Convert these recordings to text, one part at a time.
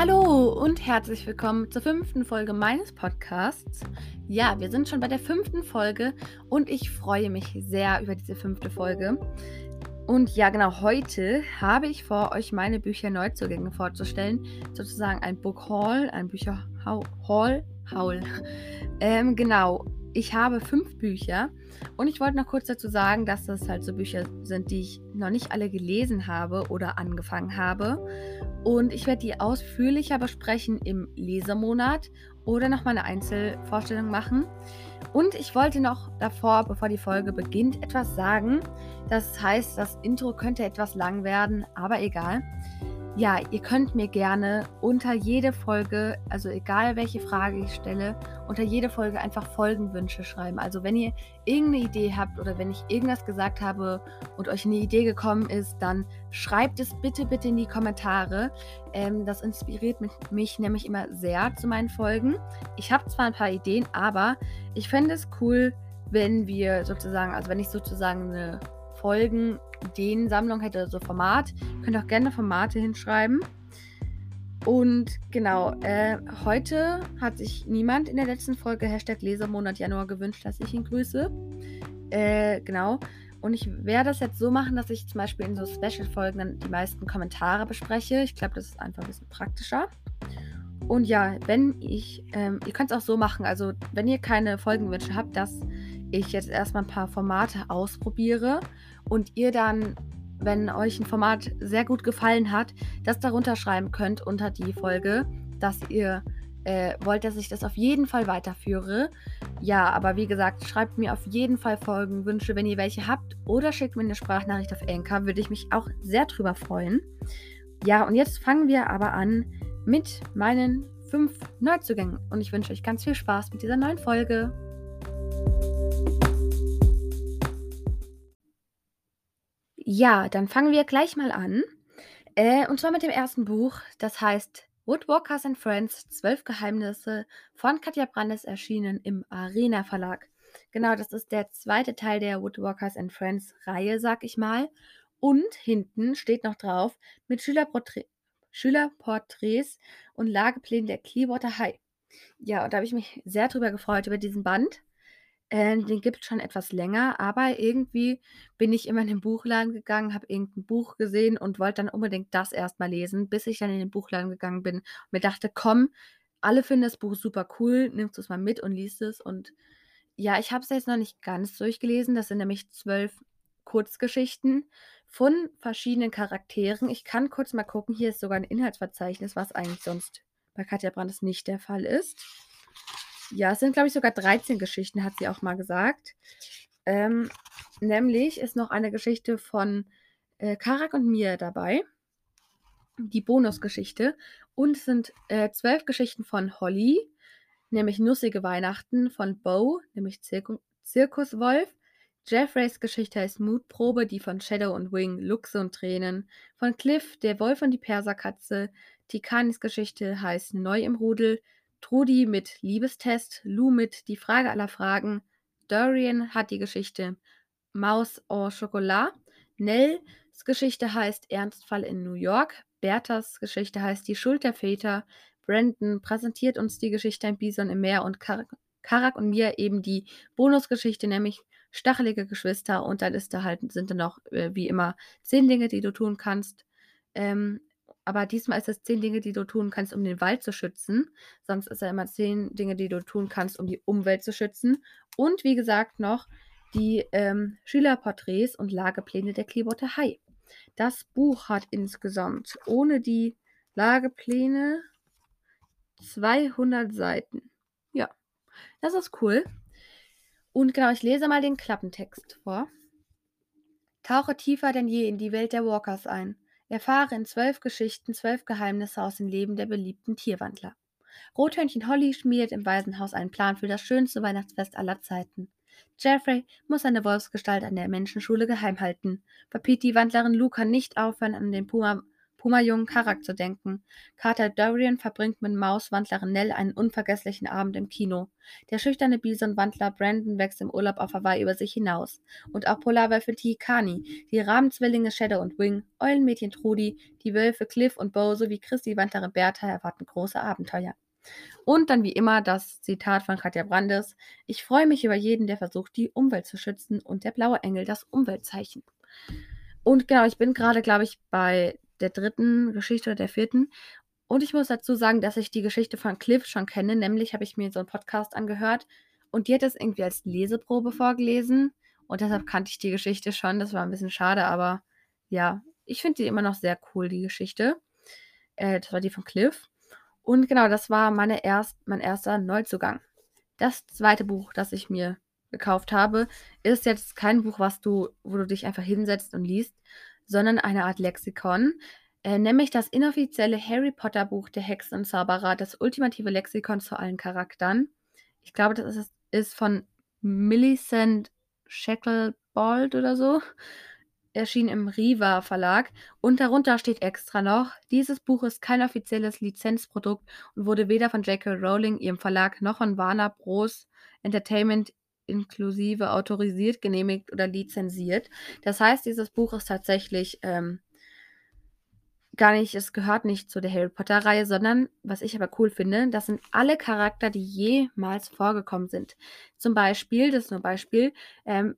Hallo und herzlich willkommen zur fünften Folge meines Podcasts. Ja, wir sind schon bei der fünften Folge und ich freue mich sehr über diese fünfte Folge. Und ja, genau, heute habe ich vor, euch meine Bücher Neuzugänge vorzustellen. Sozusagen ein Book Haul, ein Bücher Haul, Haul. Ähm, genau, ich habe fünf Bücher und ich wollte noch kurz dazu sagen, dass das halt so Bücher sind, die ich noch nicht alle gelesen habe oder angefangen habe. Und ich werde die ausführlicher besprechen im Lesemonat oder noch mal eine Einzelvorstellung machen. Und ich wollte noch davor, bevor die Folge beginnt, etwas sagen. Das heißt, das Intro könnte etwas lang werden, aber egal. Ja, ihr könnt mir gerne unter jede Folge, also egal welche Frage ich stelle, unter jede Folge einfach Folgenwünsche schreiben. Also wenn ihr irgendeine Idee habt oder wenn ich irgendwas gesagt habe und euch eine Idee gekommen ist, dann schreibt es bitte, bitte in die Kommentare. Ähm, das inspiriert mich, mich nämlich immer sehr zu meinen Folgen. Ich habe zwar ein paar Ideen, aber ich fände es cool, wenn wir sozusagen, also wenn ich sozusagen eine Folgen Ideensammlung hätte, so Format. Ihr könnt auch gerne Formate hinschreiben. Und genau, äh, heute hat sich niemand in der letzten Folge Hashtag Lesermonat Januar gewünscht, dass ich ihn grüße. Äh, genau. Und ich werde das jetzt so machen, dass ich zum Beispiel in so Special-Folgen dann die meisten Kommentare bespreche. Ich glaube, das ist einfach ein bisschen praktischer. Und ja, wenn ich, ähm, ihr könnt es auch so machen, also wenn ihr keine Folgenwünsche habt, dass ich jetzt erstmal ein paar Formate ausprobiere und ihr dann, wenn euch ein Format sehr gut gefallen hat, das darunter schreiben könnt unter die Folge, dass ihr äh, wollt, dass ich das auf jeden Fall weiterführe. Ja, aber wie gesagt, schreibt mir auf jeden Fall Folgenwünsche, wenn ihr welche habt oder schickt mir eine Sprachnachricht auf Anchor, würde ich mich auch sehr drüber freuen. Ja, und jetzt fangen wir aber an mit meinen fünf Neuzugängen und ich wünsche euch ganz viel Spaß mit dieser neuen Folge. Ja, dann fangen wir gleich mal an. Äh, und zwar mit dem ersten Buch. Das heißt Woodwalkers and Friends, Zwölf Geheimnisse von Katja Brandes erschienen im Arena Verlag. Genau, das ist der zweite Teil der Woodwalkers and Friends Reihe, sag ich mal. Und hinten steht noch drauf mit Schülerporträt, Schülerporträts und Lageplänen der Clearwater High. Ja, und da habe ich mich sehr drüber gefreut über diesen Band. Äh, den gibt es schon etwas länger, aber irgendwie bin ich immer in den Buchladen gegangen, habe irgendein Buch gesehen und wollte dann unbedingt das erstmal lesen, bis ich dann in den Buchladen gegangen bin und mir dachte, komm, alle finden das Buch super cool, nimmst du es mal mit und liest es. Und ja, ich habe es jetzt noch nicht ganz durchgelesen. Das sind nämlich zwölf Kurzgeschichten von verschiedenen Charakteren. Ich kann kurz mal gucken, hier ist sogar ein Inhaltsverzeichnis, was eigentlich sonst bei Katja Brandes nicht der Fall ist. Ja, es sind, glaube ich, sogar 13 Geschichten, hat sie auch mal gesagt. Ähm, nämlich ist noch eine Geschichte von äh, Karak und mir dabei. Die Bonusgeschichte. Und es sind äh, zwölf Geschichten von Holly, nämlich Nussige Weihnachten, von Bo, nämlich Zir Zirkuswolf. Jeffreys Geschichte heißt Mutprobe, die von Shadow und Wing, Luchse und Tränen. Von Cliff, der Wolf und die Perserkatze. Tikanis Geschichte heißt Neu im Rudel. Trudi mit Liebestest, Lou mit Die Frage aller Fragen, Dorian hat die Geschichte Maus au Chocolat, Nells Geschichte heißt Ernstfall in New York, Berthas Geschichte heißt Die Schuld der Väter, Brandon präsentiert uns die Geschichte Ein Bison im Meer und Kar Karak und mir eben die Bonusgeschichte, nämlich Stachelige Geschwister. Und dann ist da halt, sind da noch äh, wie immer zehn Dinge, die du tun kannst. Ähm, aber diesmal ist es zehn Dinge, die du tun kannst, um den Wald zu schützen. Sonst ist er immer zehn Dinge, die du tun kannst, um die Umwelt zu schützen. Und wie gesagt noch die ähm, Schülerporträts und Lagepläne der Clearwater High. Das Buch hat insgesamt ohne die Lagepläne 200 Seiten. Ja, das ist cool. Und genau, ich lese mal den Klappentext vor. Tauche tiefer denn je in die Welt der Walkers ein. Erfahre in zwölf Geschichten zwölf Geheimnisse aus dem Leben der beliebten Tierwandler. Rothörnchen Holly schmiedet im Waisenhaus einen Plan für das schönste Weihnachtsfest aller Zeiten. Jeffrey muss seine Wolfsgestalt an der Menschenschule geheim halten. Papit, die Wandlerin kann nicht aufhören, an den Puma Puma-jungen Karak zu denken. Carter Dorian verbringt mit Mauswandlerin Nell einen unvergesslichen Abend im Kino. Der schüchterne Bison-Wandler Brandon wächst im Urlaub auf Hawaii über sich hinaus. Und auch Polarwölfin Tihikani, die Rahmenzwillinge Shadow und Wing, Eulenmädchen Trudi, die Wölfe Cliff und Bo sowie Christi Wandlerin Bertha erwarten große Abenteuer. Und dann wie immer das Zitat von Katja Brandes. Ich freue mich über jeden, der versucht, die Umwelt zu schützen und der blaue Engel das Umweltzeichen. Und genau, ich bin gerade, glaube ich, bei der dritten Geschichte oder der vierten. Und ich muss dazu sagen, dass ich die Geschichte von Cliff schon kenne. Nämlich habe ich mir so einen Podcast angehört und die hat es irgendwie als Leseprobe vorgelesen. Und deshalb kannte ich die Geschichte schon. Das war ein bisschen schade, aber ja, ich finde die immer noch sehr cool, die Geschichte. Äh, das war die von Cliff. Und genau, das war meine erst, mein erster Neuzugang. Das zweite Buch, das ich mir gekauft habe, ist jetzt kein Buch, was du, wo du dich einfach hinsetzt und liest, sondern eine Art Lexikon, äh, nämlich das inoffizielle Harry Potter Buch der Hexen und Zauberer, das ultimative Lexikon zu allen Charakteren. Ich glaube, das ist, ist von Millicent Shacklebolt oder so erschien im Riva Verlag und darunter steht extra noch, dieses Buch ist kein offizielles Lizenzprodukt und wurde weder von J.K. Rowling, ihrem Verlag, noch von Warner Bros. Entertainment inklusive autorisiert, genehmigt oder lizenziert. Das heißt, dieses Buch ist tatsächlich ähm, gar nicht, es gehört nicht zu der Harry Potter-Reihe, sondern, was ich aber cool finde, das sind alle Charakter, die jemals vorgekommen sind. Zum Beispiel, das ist nur ein Beispiel, ähm,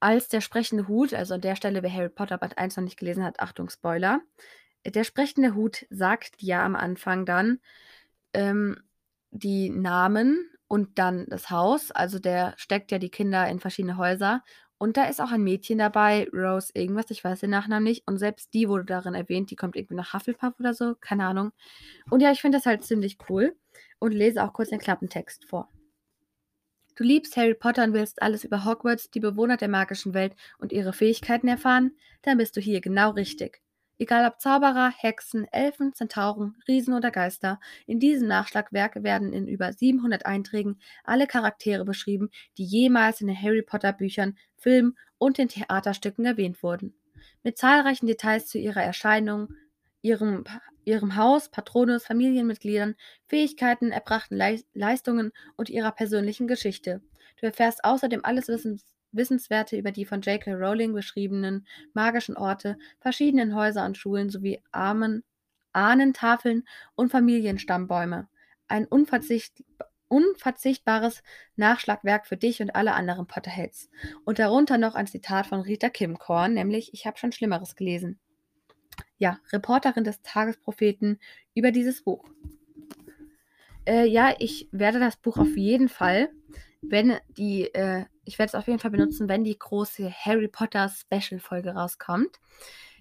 als der sprechende Hut, also an der Stelle, wer Harry Potter Band 1 noch nicht gelesen hat, Achtung, Spoiler. Der sprechende Hut sagt ja am Anfang dann ähm, die Namen und dann das Haus. Also der steckt ja die Kinder in verschiedene Häuser. Und da ist auch ein Mädchen dabei, Rose irgendwas, ich weiß den Nachnamen nicht. Und selbst die wurde darin erwähnt, die kommt irgendwie nach Hufflepuff oder so, keine Ahnung. Und ja, ich finde das halt ziemlich cool und lese auch kurz den Klappentext vor. Du liebst Harry Potter und willst alles über Hogwarts, die Bewohner der magischen Welt und ihre Fähigkeiten erfahren? Dann bist du hier genau richtig. Egal ob Zauberer, Hexen, Elfen, Zentauren, Riesen oder Geister, in diesem Nachschlagwerk werden in über 700 Einträgen alle Charaktere beschrieben, die jemals in den Harry Potter Büchern, Filmen und den Theaterstücken erwähnt wurden. Mit zahlreichen Details zu ihrer Erscheinung, ihrem, ihrem Haus, Patronus, Familienmitgliedern, Fähigkeiten, erbrachten Leistungen und ihrer persönlichen Geschichte. Du erfährst außerdem alles Wissens Wissenswerte über die von J.K. Rowling beschriebenen magischen Orte, verschiedenen Häuser und Schulen sowie Armen, Ahnentafeln und Familienstammbäume. Ein unverzicht, unverzichtbares Nachschlagwerk für dich und alle anderen Potterheads. Und darunter noch ein Zitat von Rita Kimkorn, nämlich Ich habe schon Schlimmeres gelesen ja, Reporterin des Tagespropheten über dieses Buch. Äh, ja, ich werde das Buch auf jeden Fall, wenn die, äh, ich werde es auf jeden Fall benutzen, wenn die große Harry Potter Special-Folge rauskommt.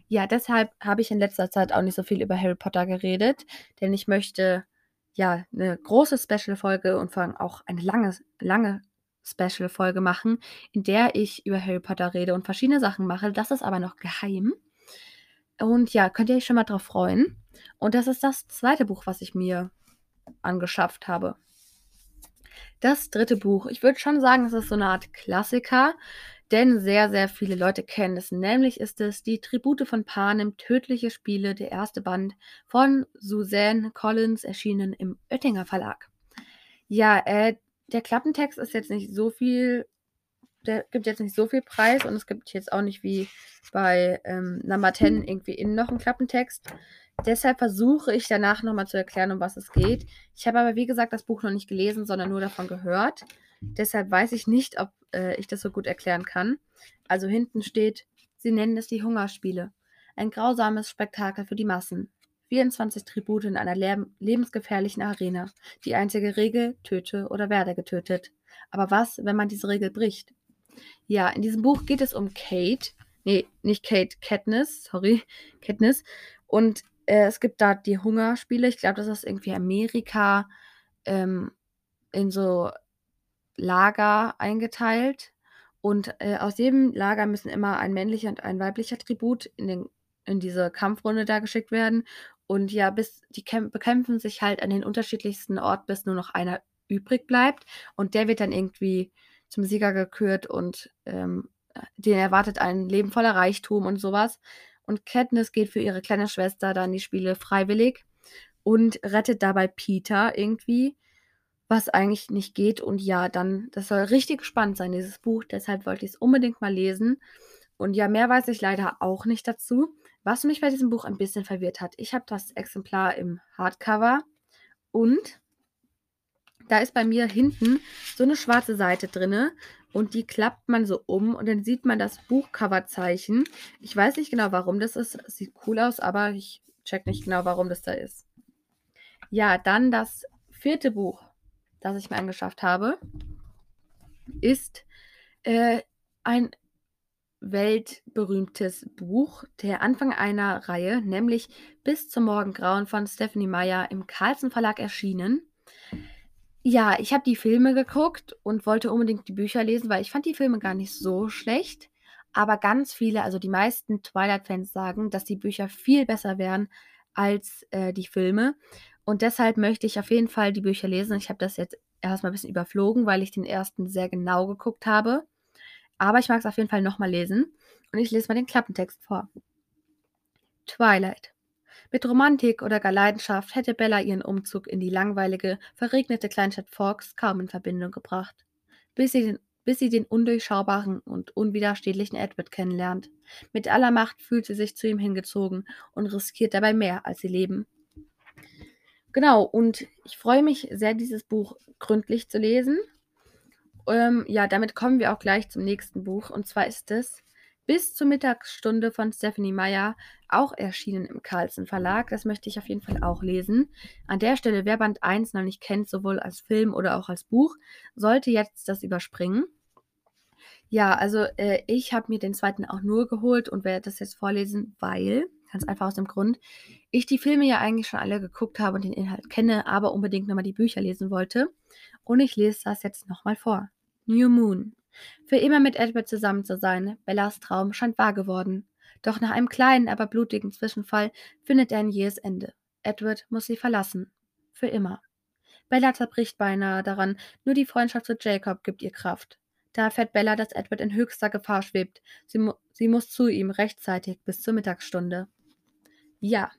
Ja, deshalb habe ich in letzter Zeit auch nicht so viel über Harry Potter geredet, denn ich möchte ja eine große Special-Folge und vor allem auch eine lange, lange Special-Folge machen, in der ich über Harry Potter rede und verschiedene Sachen mache. Das ist aber noch geheim. Und ja, könnt ihr euch schon mal drauf freuen. Und das ist das zweite Buch, was ich mir angeschafft habe. Das dritte Buch, ich würde schon sagen, es ist so eine Art Klassiker, denn sehr, sehr viele Leute kennen es. Nämlich ist es Die Tribute von Panem, Tödliche Spiele, der erste Band von Suzanne Collins, erschienen im Oettinger Verlag. Ja, äh, der Klappentext ist jetzt nicht so viel der gibt jetzt nicht so viel Preis und es gibt jetzt auch nicht wie bei ähm, Number 10 irgendwie innen noch einen Klappentext. Deshalb versuche ich danach nochmal zu erklären, um was es geht. Ich habe aber, wie gesagt, das Buch noch nicht gelesen, sondern nur davon gehört. Deshalb weiß ich nicht, ob äh, ich das so gut erklären kann. Also hinten steht, sie nennen es die Hungerspiele. Ein grausames Spektakel für die Massen. 24 Tribute in einer lebensgefährlichen Arena. Die einzige Regel, töte oder werde getötet. Aber was, wenn man diese Regel bricht? Ja, in diesem Buch geht es um Kate. Nee, nicht Kate, Katniss, sorry, Katniss. Und äh, es gibt da die Hungerspiele. Ich glaube, das ist irgendwie Amerika ähm, in so Lager eingeteilt. Und äh, aus jedem Lager müssen immer ein männlicher und ein weiblicher Tribut in, den, in diese Kampfrunde da geschickt werden. Und ja, bis die bekämpfen sich halt an den unterschiedlichsten Orten, bis nur noch einer übrig bleibt. Und der wird dann irgendwie zum Sieger gekürt und ähm, den erwartet ein Leben voller Reichtum und sowas. Und Katniss geht für ihre kleine Schwester dann die Spiele freiwillig und rettet dabei Peter irgendwie, was eigentlich nicht geht. Und ja, dann, das soll richtig spannend sein, dieses Buch. Deshalb wollte ich es unbedingt mal lesen. Und ja, mehr weiß ich leider auch nicht dazu. Was mich bei diesem Buch ein bisschen verwirrt hat, ich habe das Exemplar im Hardcover und da ist bei mir hinten so eine schwarze Seite drinne und die klappt man so um und dann sieht man das Buchcoverzeichen. Ich weiß nicht genau, warum das ist. Es sieht cool aus, aber ich check nicht genau, warum das da ist. Ja, dann das vierte Buch, das ich mir angeschafft habe, ist äh, ein weltberühmtes Buch, der Anfang einer Reihe, nämlich Bis zum Morgengrauen von Stephanie Meyer im Carlsen Verlag erschienen. Ja, ich habe die Filme geguckt und wollte unbedingt die Bücher lesen, weil ich fand die Filme gar nicht so schlecht. Aber ganz viele, also die meisten Twilight-Fans sagen, dass die Bücher viel besser wären als äh, die Filme. Und deshalb möchte ich auf jeden Fall die Bücher lesen. Ich habe das jetzt erstmal ein bisschen überflogen, weil ich den ersten sehr genau geguckt habe. Aber ich mag es auf jeden Fall nochmal lesen. Und ich lese mal den Klappentext vor. Twilight. Mit Romantik oder gar Leidenschaft hätte Bella ihren Umzug in die langweilige, verregnete Kleinstadt Forks kaum in Verbindung gebracht, bis sie den, bis sie den undurchschaubaren und unwiderstehlichen Edward kennenlernt. Mit aller Macht fühlt sie sich zu ihm hingezogen und riskiert dabei mehr, als sie leben. Genau, und ich freue mich sehr, dieses Buch gründlich zu lesen. Ähm, ja, damit kommen wir auch gleich zum nächsten Buch. Und zwar ist es bis zur Mittagsstunde von Stephanie Meyer, auch erschienen im Carlsen Verlag. Das möchte ich auf jeden Fall auch lesen. An der Stelle, wer Band 1 noch nicht kennt, sowohl als Film oder auch als Buch, sollte jetzt das überspringen. Ja, also äh, ich habe mir den zweiten auch nur geholt und werde das jetzt vorlesen, weil, ganz einfach aus dem Grund, ich die Filme ja eigentlich schon alle geguckt habe und den Inhalt kenne, aber unbedingt nochmal die Bücher lesen wollte. Und ich lese das jetzt nochmal vor. New Moon. Für immer mit Edward zusammen zu sein, Bellas Traum scheint wahr geworden. Doch nach einem kleinen, aber blutigen Zwischenfall findet er ein jähes Ende. Edward muss sie verlassen. Für immer. Bella zerbricht beinahe daran, nur die Freundschaft zu Jacob gibt ihr Kraft. Da erfährt Bella, dass Edward in höchster Gefahr schwebt. Sie, mu sie muss zu ihm rechtzeitig bis zur Mittagsstunde. Ja.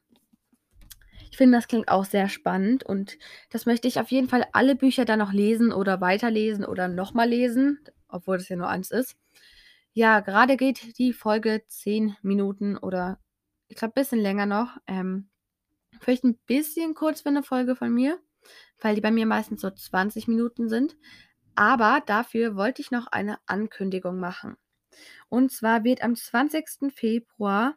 Ich finde, das klingt auch sehr spannend und das möchte ich auf jeden Fall alle Bücher dann noch lesen oder weiterlesen oder nochmal lesen obwohl das ja nur eins ist. Ja, gerade geht die Folge 10 Minuten oder ich glaube ein bisschen länger noch. Ähm, vielleicht ein bisschen kurz für eine Folge von mir, weil die bei mir meistens so 20 Minuten sind. Aber dafür wollte ich noch eine Ankündigung machen. Und zwar wird am 20. Februar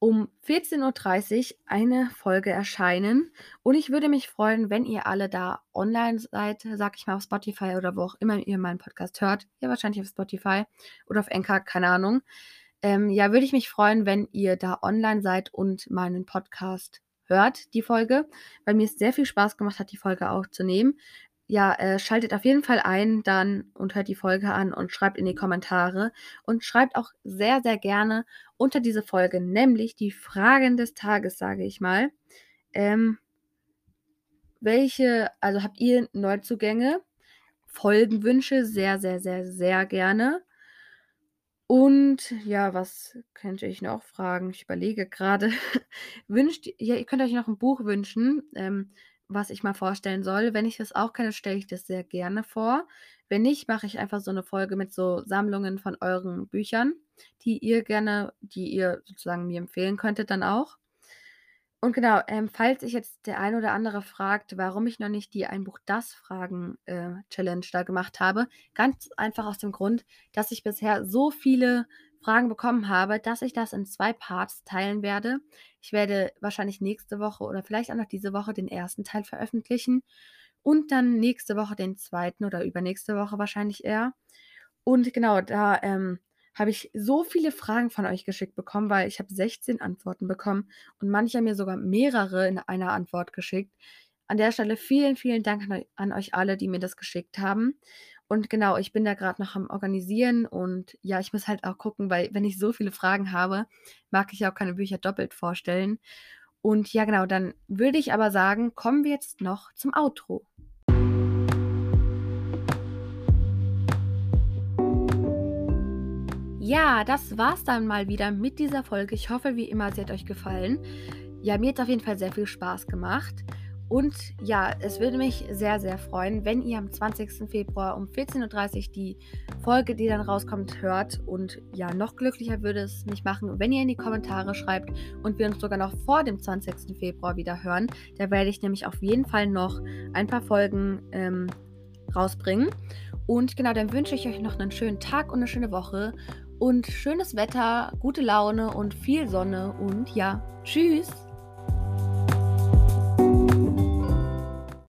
um 14.30 Uhr eine Folge erscheinen. Und ich würde mich freuen, wenn ihr alle da online seid, sag ich mal auf Spotify oder wo auch immer ihr meinen Podcast hört. Ja, wahrscheinlich auf Spotify oder auf Enka, keine Ahnung. Ähm, ja, würde ich mich freuen, wenn ihr da online seid und meinen Podcast hört, die Folge, weil mir es sehr viel Spaß gemacht hat, die Folge aufzunehmen ja, äh, schaltet auf jeden Fall ein dann und hört die Folge an und schreibt in die Kommentare und schreibt auch sehr, sehr gerne unter diese Folge, nämlich die Fragen des Tages, sage ich mal. Ähm, welche, also habt ihr Neuzugänge, Folgenwünsche? Sehr, sehr, sehr, sehr gerne. Und ja, was könnte ich noch fragen? Ich überlege gerade. Wünscht, ja, ihr könnt euch noch ein Buch wünschen. Ähm, was ich mal vorstellen soll. Wenn ich das auch kenne, stelle ich das sehr gerne vor. Wenn nicht, mache ich einfach so eine Folge mit so Sammlungen von euren Büchern, die ihr gerne, die ihr sozusagen mir empfehlen könntet dann auch. Und genau, ähm, falls sich jetzt der ein oder andere fragt, warum ich noch nicht die Ein Buch das Fragen äh, Challenge da gemacht habe, ganz einfach aus dem Grund, dass ich bisher so viele Fragen bekommen habe, dass ich das in zwei Parts teilen werde. Ich werde wahrscheinlich nächste Woche oder vielleicht auch noch diese Woche den ersten Teil veröffentlichen und dann nächste Woche den zweiten oder übernächste Woche wahrscheinlich eher. Und genau, da ähm, habe ich so viele Fragen von euch geschickt bekommen, weil ich habe 16 Antworten bekommen und manche haben mir sogar mehrere in einer Antwort geschickt. An der Stelle vielen, vielen Dank an euch alle, die mir das geschickt haben. Und genau, ich bin da gerade noch am Organisieren und ja, ich muss halt auch gucken, weil wenn ich so viele Fragen habe, mag ich auch keine Bücher doppelt vorstellen. Und ja, genau, dann würde ich aber sagen, kommen wir jetzt noch zum Outro. Ja, das war's dann mal wieder mit dieser Folge. Ich hoffe, wie immer, sie hat euch gefallen. Ja, mir hat auf jeden Fall sehr viel Spaß gemacht. Und ja, es würde mich sehr, sehr freuen, wenn ihr am 20. Februar um 14.30 Uhr die Folge, die dann rauskommt, hört. Und ja, noch glücklicher würde es mich machen, wenn ihr in die Kommentare schreibt und wir uns sogar noch vor dem 20. Februar wieder hören. Da werde ich nämlich auf jeden Fall noch ein paar Folgen ähm, rausbringen. Und genau, dann wünsche ich euch noch einen schönen Tag und eine schöne Woche und schönes Wetter, gute Laune und viel Sonne und ja, tschüss.